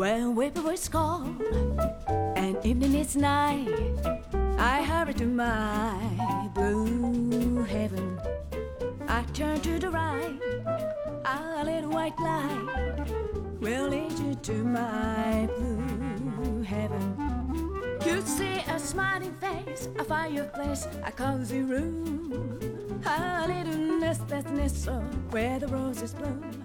When whippoorwills call and evening is nigh, I hurry to my blue heaven. I turn to the right, a little white light will lead you to my blue heaven. You see a smiling face, a fireplace, a cozy room, a little nest that's nestled where the roses bloom.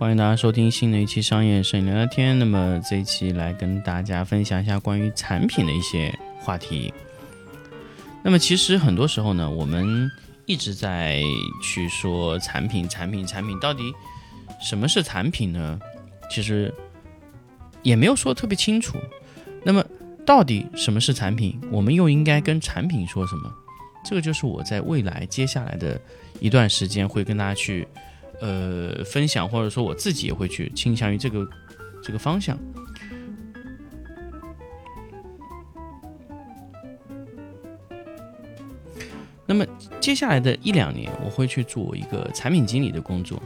欢迎大家收听新的一期商业摄影聊聊天。那么这一期来跟大家分享一下关于产品的一些话题。那么其实很多时候呢，我们一直在去说产品、产品、产品，到底什么是产品呢？其实也没有说特别清楚。那么到底什么是产品？我们又应该跟产品说什么？这个就是我在未来接下来的一段时间会跟大家去呃分享，或者说我自己也会去倾向于这个这个方向。那么接下来的一两年，我会去做一个产品经理的工作。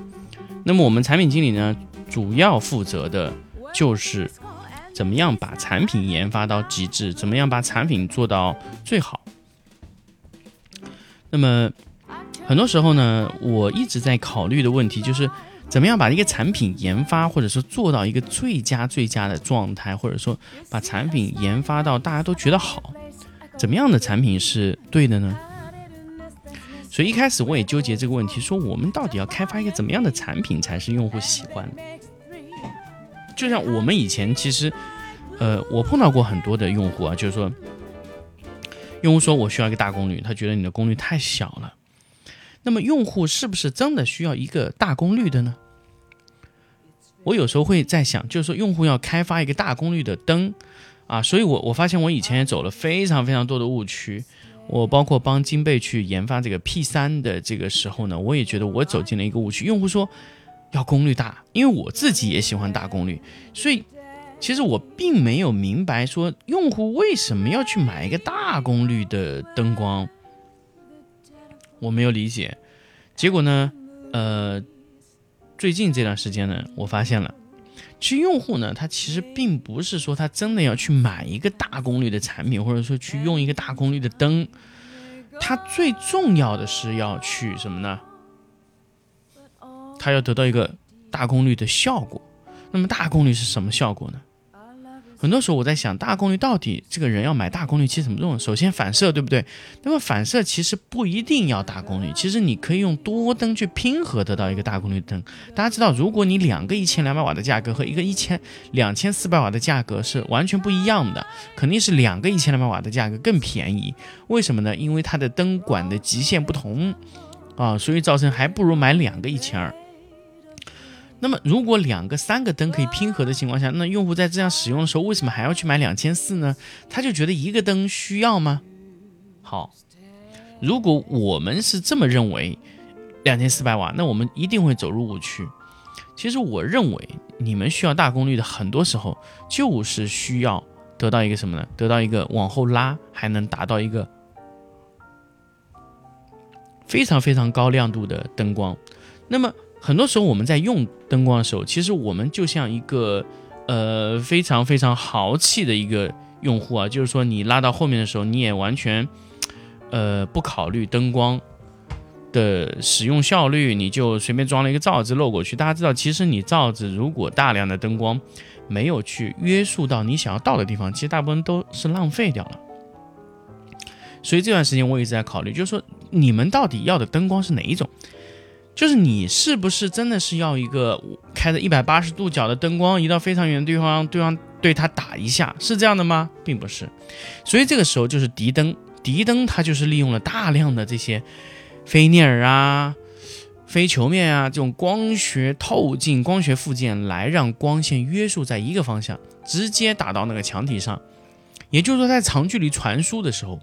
那么我们产品经理呢，主要负责的就是怎么样把产品研发到极致，怎么样把产品做到最好。那么很多时候呢，我一直在考虑的问题就是，怎么样把一个产品研发，或者说做到一个最佳最佳的状态，或者说把产品研发到大家都觉得好，怎么样的产品是对的呢？所以一开始我也纠结这个问题，说我们到底要开发一个怎么样的产品才是用户喜欢的？就像我们以前其实，呃，我碰到过很多的用户啊，就是说，用户说我需要一个大功率，他觉得你的功率太小了。那么用户是不是真的需要一个大功率的呢？我有时候会在想，就是说用户要开发一个大功率的灯啊，所以我我发现我以前也走了非常非常多的误区。我包括帮金贝去研发这个 P 三的这个时候呢，我也觉得我走进了一个误区。用户说要功率大，因为我自己也喜欢大功率，所以其实我并没有明白说用户为什么要去买一个大功率的灯光，我没有理解。结果呢，呃，最近这段时间呢，我发现了。其实用户呢，他其实并不是说他真的要去买一个大功率的产品，或者说去用一个大功率的灯，他最重要的是要去什么呢？他要得到一个大功率的效果。那么大功率是什么效果呢？很多时候我在想，大功率到底这个人要买大功率器怎么用？首先反射，对不对？那么反射其实不一定要大功率，其实你可以用多灯去拼合得到一个大功率灯。大家知道，如果你两个一千两百瓦的价格和一个一千两千四百瓦的价格是完全不一样的，肯定是两个一千两百瓦的价格更便宜。为什么呢？因为它的灯管的极限不同啊，所以造成还不如买两个一千二。那么，如果两个、三个灯可以拼合的情况下，那用户在这样使用的时候，为什么还要去买两千四呢？他就觉得一个灯需要吗？好，如果我们是这么认为，两千四百瓦，那我们一定会走入误区。其实，我认为你们需要大功率的，很多时候就是需要得到一个什么呢？得到一个往后拉，还能达到一个非常非常高亮度的灯光。那么，很多时候我们在用灯光的时候，其实我们就像一个呃非常非常豪气的一个用户啊，就是说你拉到后面的时候，你也完全呃不考虑灯光的使用效率，你就随便装了一个罩子漏过去。大家知道，其实你罩子如果大量的灯光没有去约束到你想要到的地方，其实大部分都是浪费掉了。所以这段时间我一直在考虑，就是说你们到底要的灯光是哪一种？就是你是不是真的是要一个开着一百八十度角的灯光，移到非常远的地方，对方对他打一下，是这样的吗？并不是。所以这个时候就是敌灯，敌灯它就是利用了大量的这些菲涅尔啊，非球面啊这种光学透镜、光学附件来让光线约束在一个方向，直接打到那个墙体上。也就是说，在长距离传输的时候，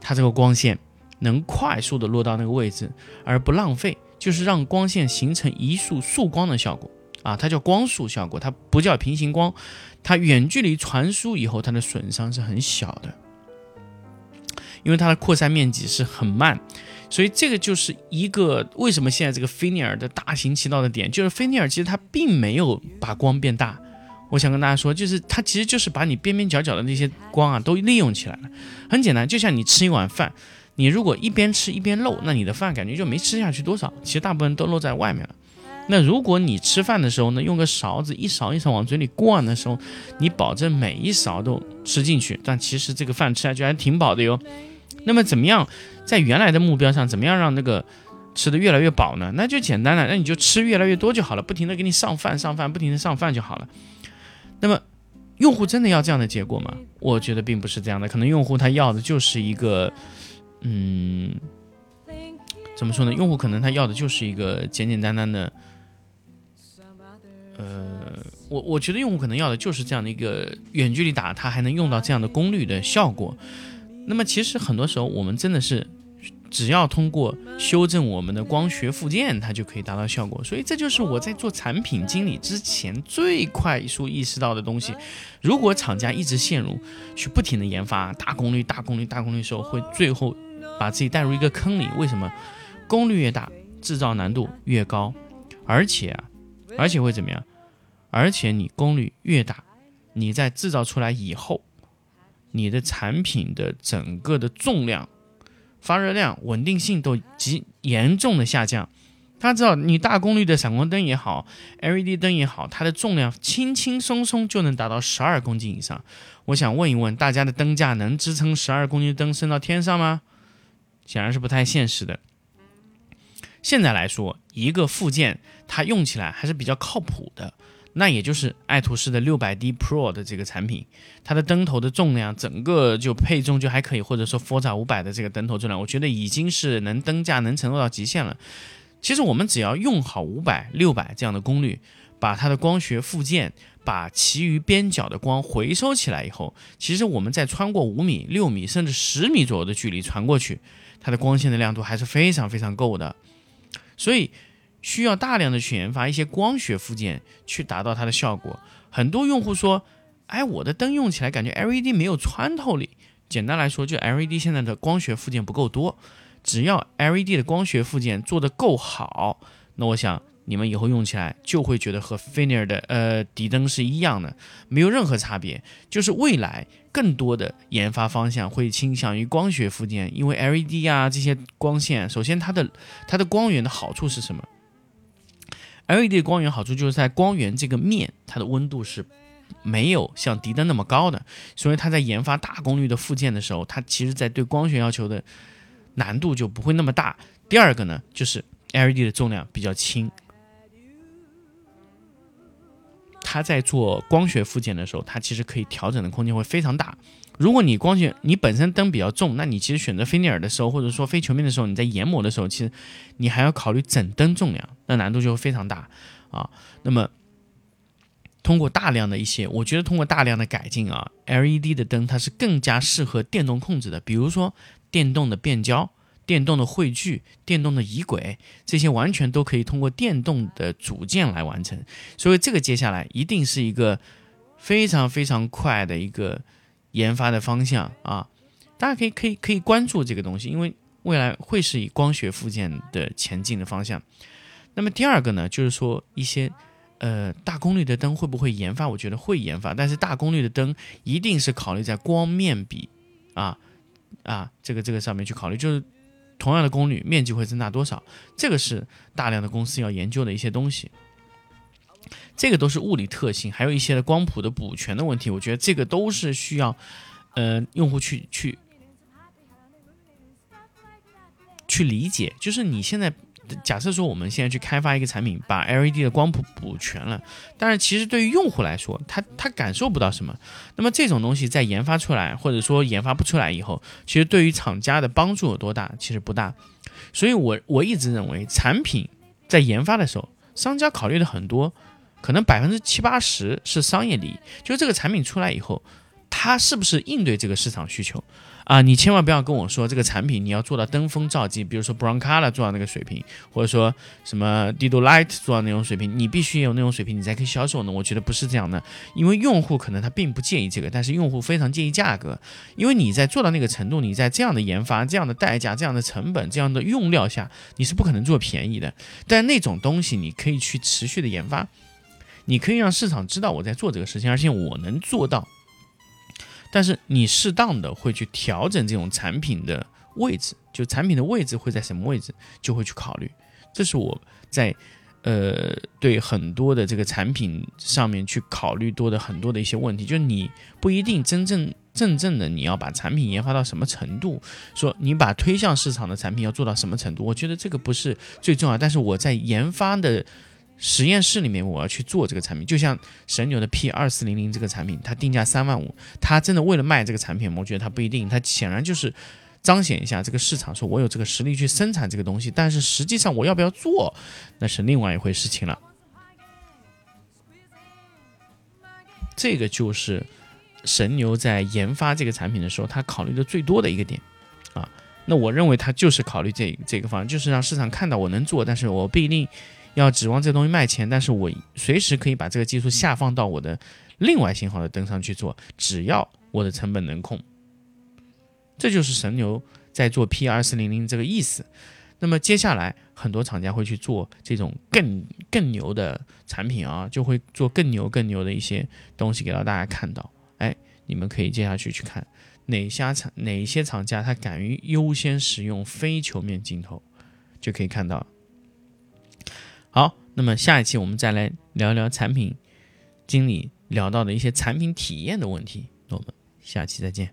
它这个光线能快速的落到那个位置，而不浪费，就是让光线形成一束束光的效果啊，它叫光束效果，它不叫平行光。它远距离传输以后，它的损伤是很小的，因为它的扩散面积是很慢，所以这个就是一个为什么现在这个菲涅尔的大行其道的点，就是菲涅尔其实它并没有把光变大。我想跟大家说，就是它其实就是把你边边角角的那些光啊都利用起来了。很简单，就像你吃一碗饭，你如果一边吃一边漏，那你的饭感觉就没吃下去多少，其实大部分都漏在外面了。那如果你吃饭的时候呢，用个勺子一勺一勺往嘴里灌的时候，你保证每一勺都吃进去，但其实这个饭吃下去还挺饱的哟。那么怎么样在原来的目标上，怎么样让那个吃的越来越饱呢？那就简单了，那你就吃越来越多就好了，不停的给你上饭上饭，不停的上饭就好了。那么，用户真的要这样的结果吗？我觉得并不是这样的。可能用户他要的就是一个，嗯，怎么说呢？用户可能他要的就是一个简简单单的，呃，我我觉得用户可能要的就是这样的一个远距离打，他还能用到这样的功率的效果。那么其实很多时候我们真的是。只要通过修正我们的光学附件，它就可以达到效果。所以这就是我在做产品经理之前最快速意识到的东西。如果厂家一直陷入去不停的研发大功率、大功率、大功率的时候，会最后把自己带入一个坑里。为什么？功率越大，制造难度越高，而且啊，而且会怎么样？而且你功率越大，你在制造出来以后，你的产品的整个的重量。发热量、稳定性都极严重的下降。大家知道，你大功率的闪光灯也好，LED 灯也好，它的重量轻轻松松就能达到十二公斤以上。我想问一问大家的灯架能支撑十二公斤的灯升到天上吗？显然是不太现实的。现在来说，一个附件它用起来还是比较靠谱的。那也就是爱图仕的六百 D Pro 的这个产品，它的灯头的重量，整个就配重就还可以，或者说 Forza 五百的这个灯头重量，我觉得已经是能灯架能承受到极限了。其实我们只要用好五百、六百这样的功率，把它的光学附件，把其余边角的光回收起来以后，其实我们再穿过五米、六米甚至十米左右的距离传过去，它的光线的亮度还是非常非常够的。所以。需要大量的去研发一些光学附件去达到它的效果。很多用户说：“哎，我的灯用起来感觉 LED 没有穿透力。”简单来说，就 LED 现在的光学附件不够多。只要 LED 的光学附件做得够好，那我想你们以后用起来就会觉得和菲涅尔的呃底灯是一样的，没有任何差别。就是未来更多的研发方向会倾向于光学附件，因为 LED 啊这些光线，首先它的它的光源的好处是什么？LED 光源好处就是在光源这个面，它的温度是没有像迪灯那么高的，所以它在研发大功率的附件的时候，它其实在对光学要求的难度就不会那么大。第二个呢，就是 LED 的重量比较轻，它在做光学附件的时候，它其实可以调整的空间会非常大。如果你光学你本身灯比较重，那你其实选择菲涅尔的时候，或者说非球面的时候，你在研磨的时候，其实你还要考虑整灯重量，那难度就会非常大啊。那么通过大量的一些，我觉得通过大量的改进啊，LED 的灯它是更加适合电动控制的，比如说电动的变焦、电动的汇聚、电动的移轨，这些完全都可以通过电动的组件来完成。所以这个接下来一定是一个非常非常快的一个。研发的方向啊，大家可以可以可以关注这个东西，因为未来会是以光学附件的前进的方向。那么第二个呢，就是说一些呃大功率的灯会不会研发？我觉得会研发，但是大功率的灯一定是考虑在光面比啊啊这个这个上面去考虑，就是同样的功率面积会增大多少，这个是大量的公司要研究的一些东西。这个都是物理特性，还有一些的光谱的补全的问题，我觉得这个都是需要，呃，用户去去去理解。就是你现在假设说，我们现在去开发一个产品，把 LED 的光谱补全了，但是其实对于用户来说，他他感受不到什么。那么这种东西在研发出来，或者说研发不出来以后，其实对于厂家的帮助有多大？其实不大。所以我我一直认为，产品在研发的时候，商家考虑的很多，可能百分之七八十是商业利益，就是这个产品出来以后。它是不是应对这个市场需求啊？你千万不要跟我说这个产品你要做到登峰造极，比如说 Broncolor 做到那个水平，或者说什么 Dido Light 做到那种水平，你必须有那种水平，你才可以销售呢。我觉得不是这样的，因为用户可能他并不介意这个，但是用户非常介意价格，因为你在做到那个程度，你在这样的研发、这样的代价、这样的成本、这样的用料下，你是不可能做便宜的。但那种东西你可以去持续的研发，你可以让市场知道我在做这个事情，而且我能做到。但是你适当的会去调整这种产品的位置，就产品的位置会在什么位置，就会去考虑。这是我在呃对很多的这个产品上面去考虑多的很多的一些问题，就是你不一定真正真正的你要把产品研发到什么程度，说你把推向市场的产品要做到什么程度，我觉得这个不是最重要。但是我在研发的。实验室里面，我要去做这个产品，就像神牛的 P 二四零零这个产品，它定价三万五，它真的为了卖这个产品，我觉得它不一定，它显然就是彰显一下这个市场，说我有这个实力去生产这个东西，但是实际上我要不要做，那是另外一回事情了。这个就是神牛在研发这个产品的时候，他考虑的最多的一个点啊。那我认为他就是考虑这这个方案，就是让市场看到我能做，但是我不一定。要指望这东西卖钱，但是我随时可以把这个技术下放到我的另外型号的灯上去做，只要我的成本能控。这就是神牛在做 P 二四零零这个意思。那么接下来很多厂家会去做这种更更牛的产品啊，就会做更牛更牛的一些东西给到大家看到。哎，你们可以接下去去看哪家厂哪一些厂家他敢于优先使用非球面镜头，就可以看到。好，那么下一期我们再来聊聊产品经理聊到的一些产品体验的问题。我们下期再见。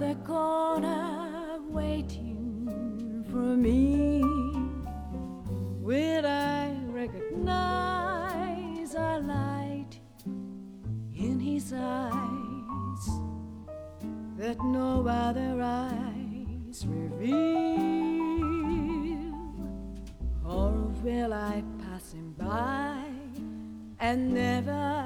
The corner waiting for me. Will I recognize a light in his eyes that no other eyes reveal? Or will I pass him by? and never